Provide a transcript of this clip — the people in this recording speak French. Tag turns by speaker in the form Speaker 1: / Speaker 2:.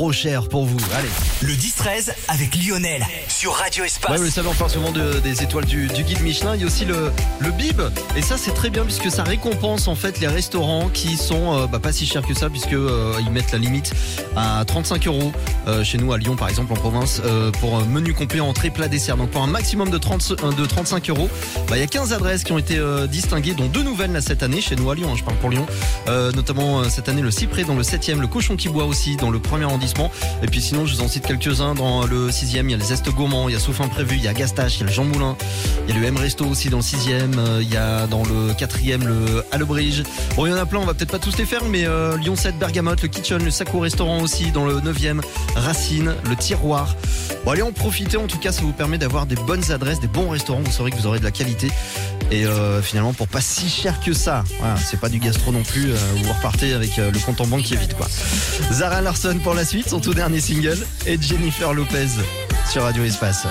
Speaker 1: trop cher pour vous. Allez.
Speaker 2: Le 10-13 avec Lionel sur Radio Espace.
Speaker 1: Ouais, vous le savez, on parle souvent de- des étoiles du, du guide Michelin. Il y a aussi le, le bib. Et ça, c'est très bien puisque ça récompense en fait les restaurants qui sont euh, bah, pas si chers que ça puisque euh, ils mettent la limite à 35 euros euh, chez nous à Lyon par exemple en province pour un menu complet entrée plat dessert. Donc pour un maximum de 30 euh, de 35 euros, bah, il y a 15 adresses qui ont été distinguées, dont deux nouvelles là cette année chez nous à Lyon. hein, je parle pour Lyon. Notamment cette année le cyprès dans le 7e, le cochon qui boit aussi dans le premier arrondissement. Et puis sinon, je vous en cite quelques-uns dans le 6e. Il y a les Zestes Gourmands, il y a Sauf Imprévu, il y a Gastache, il y a le Jean Moulin, il y a le M Resto aussi dans le 6e, euh, il y a dans le 4e le Allobridge. Bon, il y en a plein, on va peut-être pas tous les faire, mais euh, Lyon 7, Bergamote, le Kitchen, le Sacco Restaurant aussi dans le 9e, Racine, le Tiroir. Bon, allez en profiter, en tout cas, ça vous permet d'avoir des bonnes adresses, des bons restaurants, vous saurez que vous aurez de la qualité. Et euh, finalement, pour pas si cher que ça, voilà, c'est pas du gastro non plus, euh, vous repartez avec euh, le compte en banque qui est vide, quoi. Zara Larson pour la suite, son tout dernier single, et Jennifer Lopez sur Radio Espace.